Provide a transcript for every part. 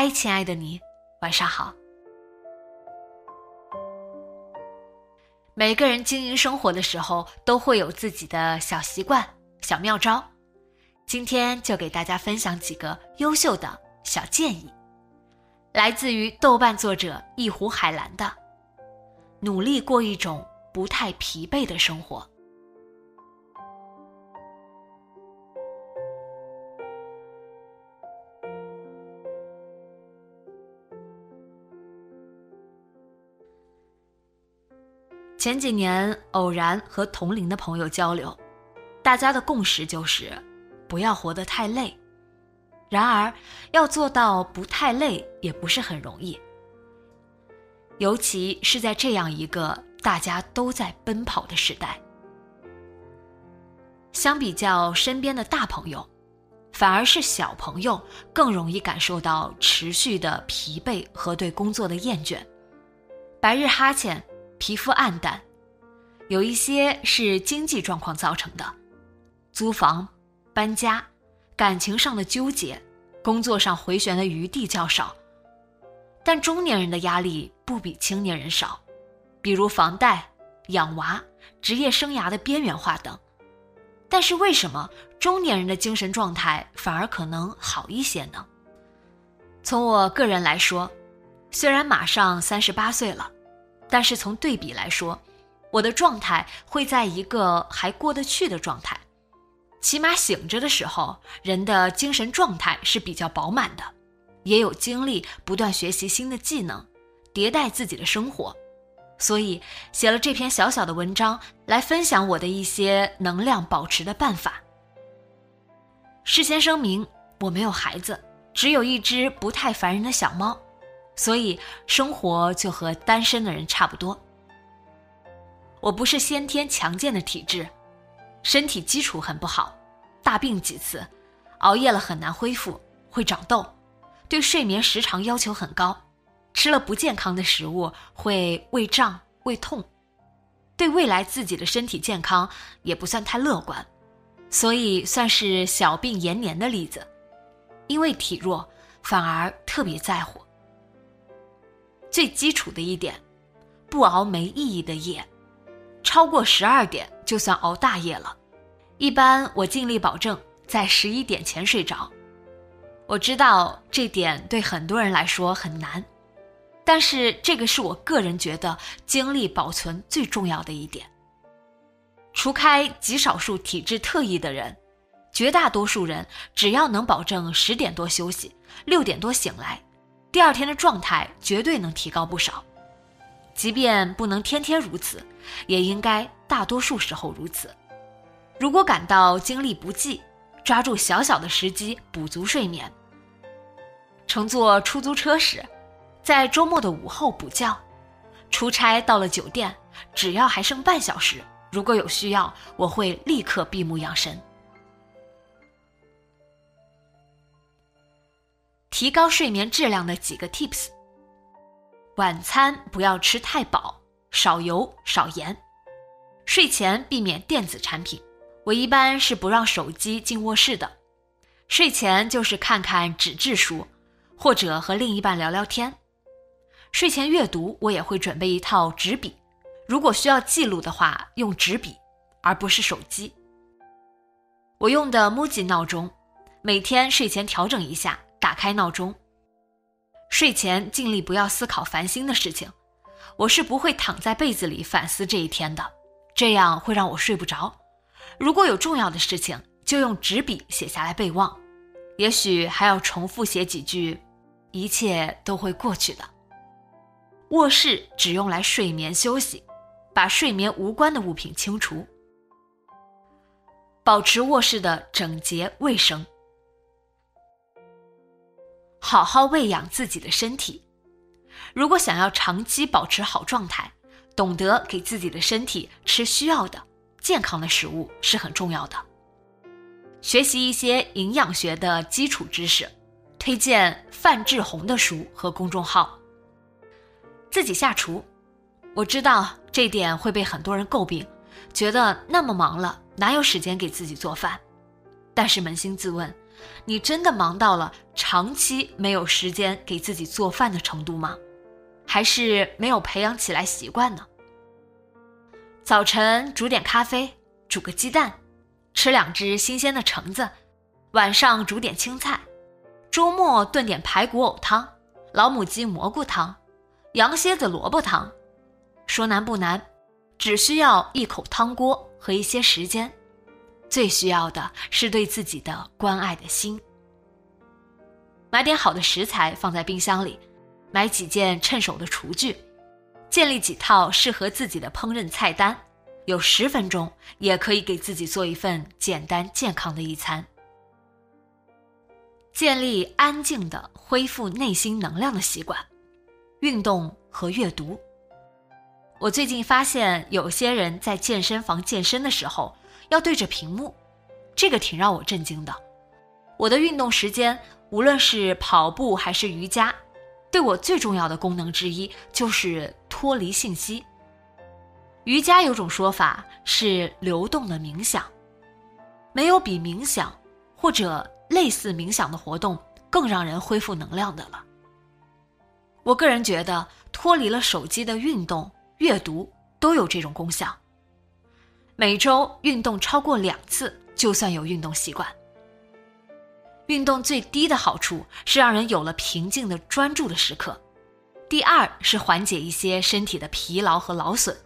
嗨，亲爱的你，晚上好。每个人经营生活的时候，都会有自己的小习惯、小妙招。今天就给大家分享几个优秀的小建议，来自于豆瓣作者一壶海蓝的：努力过一种不太疲惫的生活。前几年偶然和同龄的朋友交流，大家的共识就是不要活得太累。然而，要做到不太累也不是很容易，尤其是在这样一个大家都在奔跑的时代。相比较身边的大朋友，反而是小朋友更容易感受到持续的疲惫和对工作的厌倦，白日哈欠。皮肤暗淡，有一些是经济状况造成的，租房、搬家、感情上的纠结、工作上回旋的余地较少。但中年人的压力不比青年人少，比如房贷、养娃、职业生涯的边缘化等。但是为什么中年人的精神状态反而可能好一些呢？从我个人来说，虽然马上三十八岁了。但是从对比来说，我的状态会在一个还过得去的状态，起码醒着的时候，人的精神状态是比较饱满的，也有精力不断学习新的技能，迭代自己的生活，所以写了这篇小小的文章来分享我的一些能量保持的办法。事先声明，我没有孩子，只有一只不太烦人的小猫。所以生活就和单身的人差不多。我不是先天强健的体质，身体基础很不好，大病几次，熬夜了很难恢复，会长痘，对睡眠时长要求很高，吃了不健康的食物会胃胀胃痛，对未来自己的身体健康也不算太乐观，所以算是小病延年的例子。因为体弱，反而特别在乎。最基础的一点，不熬没意义的夜，超过十二点就算熬大夜了。一般我尽力保证在十一点前睡着。我知道这点对很多人来说很难，但是这个是我个人觉得精力保存最重要的一点。除开极少数体质特异的人，绝大多数人只要能保证十点多休息，六点多醒来。第二天的状态绝对能提高不少，即便不能天天如此，也应该大多数时候如此。如果感到精力不济，抓住小小的时机补足睡眠。乘坐出租车时，在周末的午后补觉。出差到了酒店，只要还剩半小时，如果有需要，我会立刻闭目养神。提高睡眠质量的几个 tips：晚餐不要吃太饱，少油少盐；睡前避免电子产品，我一般是不让手机进卧室的。睡前就是看看纸质书，或者和另一半聊聊天。睡前阅读，我也会准备一套纸笔，如果需要记录的话，用纸笔而不是手机。我用的 Muji 闹钟，每天睡前调整一下。打开闹钟，睡前尽力不要思考烦心的事情。我是不会躺在被子里反思这一天的，这样会让我睡不着。如果有重要的事情，就用纸笔写下来备忘，也许还要重复写几句，一切都会过去的。卧室只用来睡眠休息，把睡眠无关的物品清除，保持卧室的整洁卫生，好好喂养自己的身体。如果想要长期保持好状态，懂得给自己的身体吃需要的健康的食物是很重要的。学习一些营养学的基础知识，推荐范志红的书和公众号。自己下厨，我知道这点会被很多人诟病，觉得那么忙了哪有时间给自己做饭？但是扪心自问，你真的忙到了长期没有时间给自己做饭的程度吗？还是没有培养起来习惯呢？早晨煮点咖啡，煮个鸡蛋。吃两只新鲜的橙子，晚上煮点青菜，周末炖点排骨藕汤、老母鸡蘑菇汤、羊蝎子萝卜汤。说难不难，只需要一口汤锅和一些时间。最需要的是对自己的关爱的心。买点好的食材放在冰箱里，买几件趁手的厨具，建立几套适合自己的烹饪菜单。有十分钟，也可以给自己做一份简单健康的一餐。建立安静的恢复内心能量的习惯，运动和阅读。我最近发现，有些人在健身房健身的时候要对着屏幕，这个挺让我震惊的。我的运动时间，无论是跑步还是瑜伽，对我最重要的功能之一就是脱离信息。瑜伽有种说法是流动的冥想，没有比冥想或者类似冥想的活动更让人恢复能量的了。我个人觉得，脱离了手机的运动、阅读都有这种功效。每周运动超过两次，就算有运动习惯。运动最低的好处是让人有了平静的专注的时刻，第二是缓解一些身体的疲劳和劳损。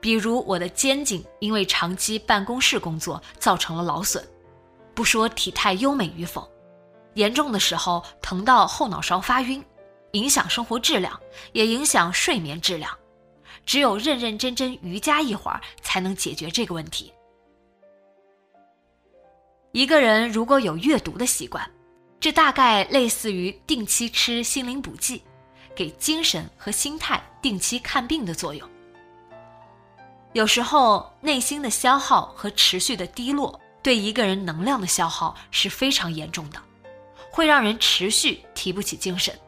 比如我的肩颈因为长期办公室工作造成了劳损，不说体态优美与否，严重的时候疼到后脑勺发晕，影响生活质量，也影响睡眠质量。只有认认真真瑜伽一会儿，才能解决这个问题。一个人如果有阅读的习惯，这大概类似于定期吃心灵补剂，给精神和心态定期看病的作用。有时候，内心的消耗和持续的低落，对一个人能量的消耗是非常严重的，会让人持续提不起精神，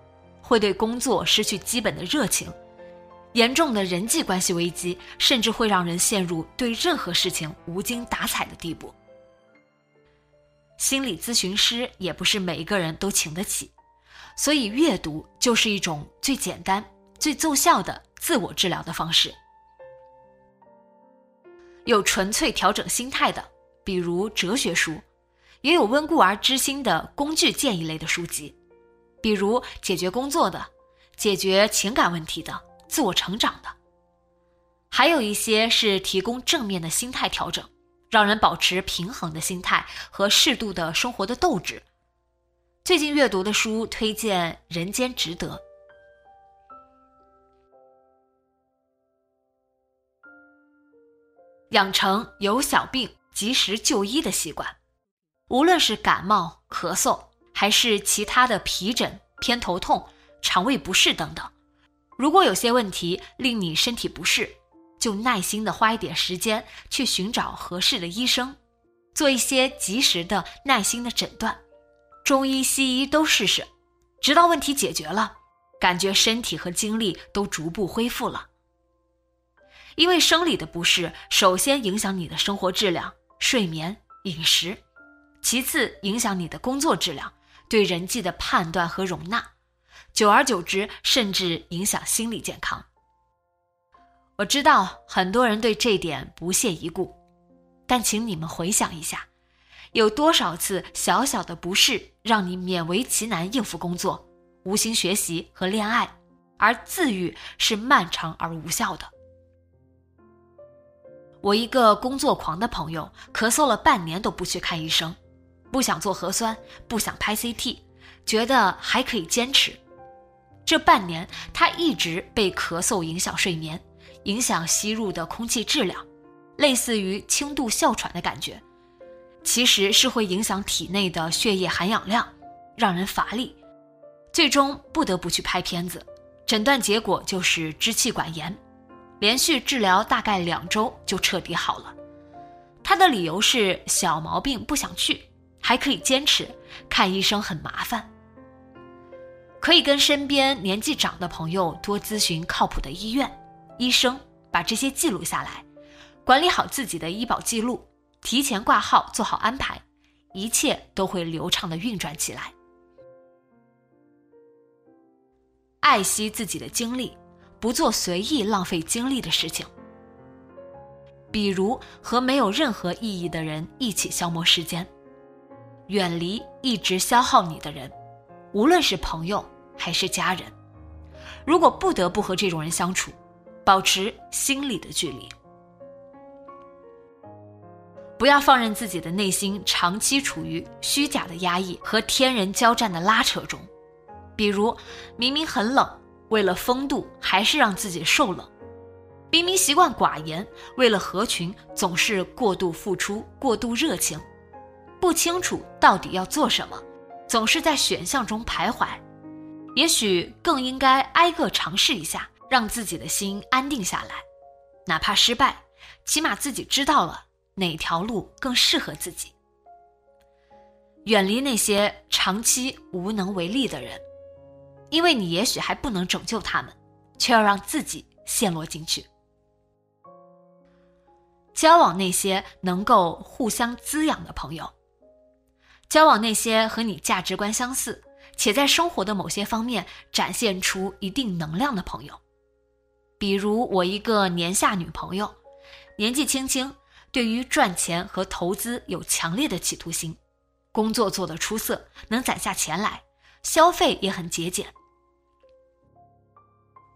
会对工作失去基本的热情，严重的人际关系危机，甚至会让人陷入对任何事情无精打采的地步。心理咨询师也不是每一个人都请得起，所以阅读就是一种最简单、最奏效的自我治疗的方式。有纯粹调整心态的，比如哲学书；也有温故而知新的工具建议类的书籍，比如解决工作的、解决情感问题的、自我成长的。还有一些是提供正面的心态调整，让人保持平衡的心态和适度的生活的斗志。最近阅读的书推荐《人间值得》。养成有小病及时就医的习惯，无论是感冒、咳嗽，还是其他的皮疹、偏头痛、肠胃不适等等，如果有些问题令你身体不适，就耐心的花一点时间去寻找合适的医生，做一些及时的、耐心的诊断，中医、西医都试试，直到问题解决了，感觉身体和精力都逐步恢复了。因为生理的不适，首先影响你的生活质量、睡眠、饮食，其次影响你的工作质量、对人际的判断和容纳，久而久之，甚至影响心理健康。我知道很多人对这点不屑一顾，但请你们回想一下，有多少次小小的不适让你勉为其难应付工作、无心学习和恋爱，而自愈是漫长而无效的。我一个工作狂的朋友，咳嗽了半年都不去看医生，不想做核酸，不想拍 CT，觉得还可以坚持。这半年，他一直被咳嗽影响睡眠，影响吸入的空气质量，类似于轻度哮喘的感觉。其实是会影响体内的血液含氧量，让人乏力，最终不得不去拍片子。诊断结果就是支气管炎。连续治疗大概两周就彻底好了，他的理由是小毛病不想去，还可以坚持，看医生很麻烦。可以跟身边年纪长的朋友多咨询靠谱的医院、医生，把这些记录下来，管理好自己的医保记录，提前挂号做好安排，一切都会流畅的运转起来。爱惜自己的精力。不做随意浪费精力的事情，比如和没有任何意义的人一起消磨时间，远离一直消耗你的人，无论是朋友还是家人。如果不得不和这种人相处，保持心理的距离，不要放任自己的内心长期处于虚假的压抑和天人交战的拉扯中。比如，明明很冷。为了风度，还是让自己受冷；明明习惯寡言，为了合群，总是过度付出、过度热情。不清楚到底要做什么，总是在选项中徘徊。也许更应该挨个尝试一下，让自己的心安定下来。哪怕失败，起码自己知道了哪条路更适合自己。远离那些长期无能为力的人。因为你也许还不能拯救他们，却要让自己陷落进去。交往那些能够互相滋养的朋友，交往那些和你价值观相似，且在生活的某些方面展现出一定能量的朋友。比如我一个年下女朋友，年纪轻轻，对于赚钱和投资有强烈的企图心，工作做得出色，能攒下钱来，消费也很节俭。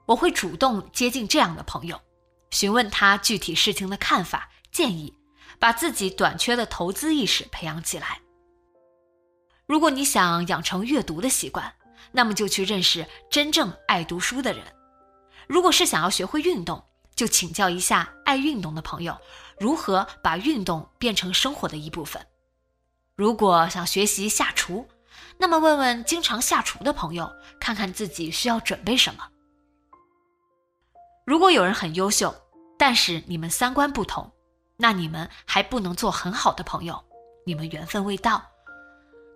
我会主动接近这样的朋友，询问他具体事情的看法、建议，把自己短缺的投资意识培养起来。如果你想养成阅读的习惯，那么就去认识真正爱读书的人；如果是想要学会运动，就请教一下爱运动的朋友，如何把运动变成生活的一部分；如果想学习下厨，那么问问经常下厨的朋友，看看自己需要准备什么。如果有人很优秀，但是你们三观不同，那你们还不能做很好的朋友，你们缘分未到，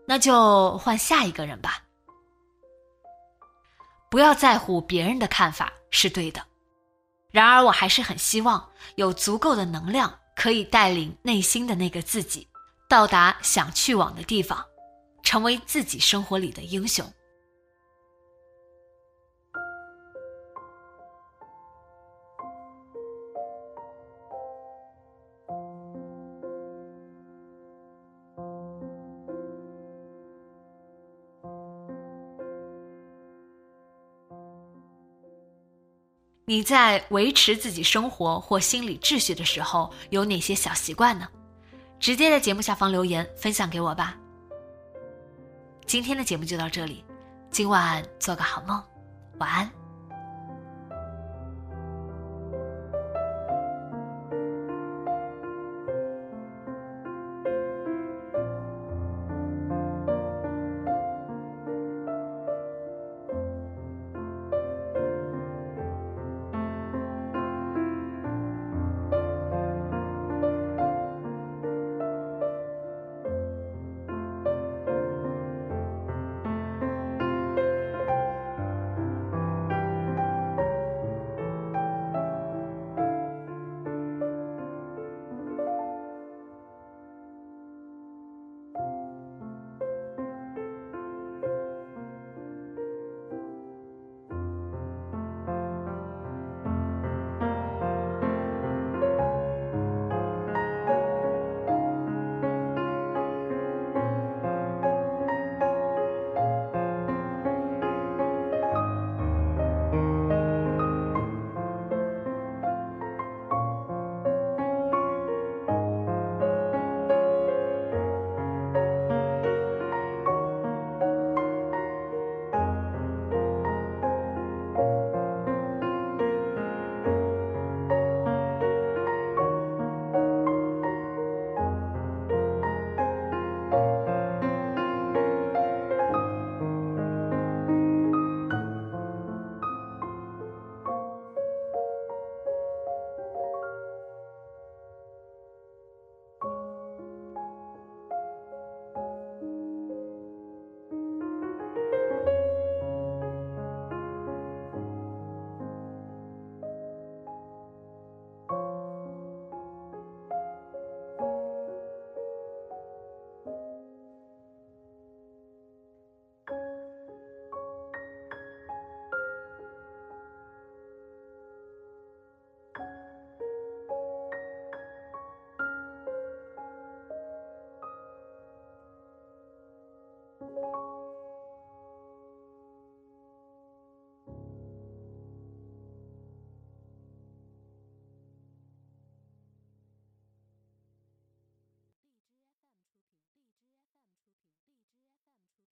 那就换下一个人吧。不要在乎别人的看法是对的，然而我还是很希望有足够的能量，可以带领内心的那个自己，到达想去往的地方，成为自己生活里的英雄。你在维持自己生活或心理秩序的时候有哪些小习惯呢？直接在节目下方留言分享给我吧。今天的节目就到这里，今晚做个好梦，晚安。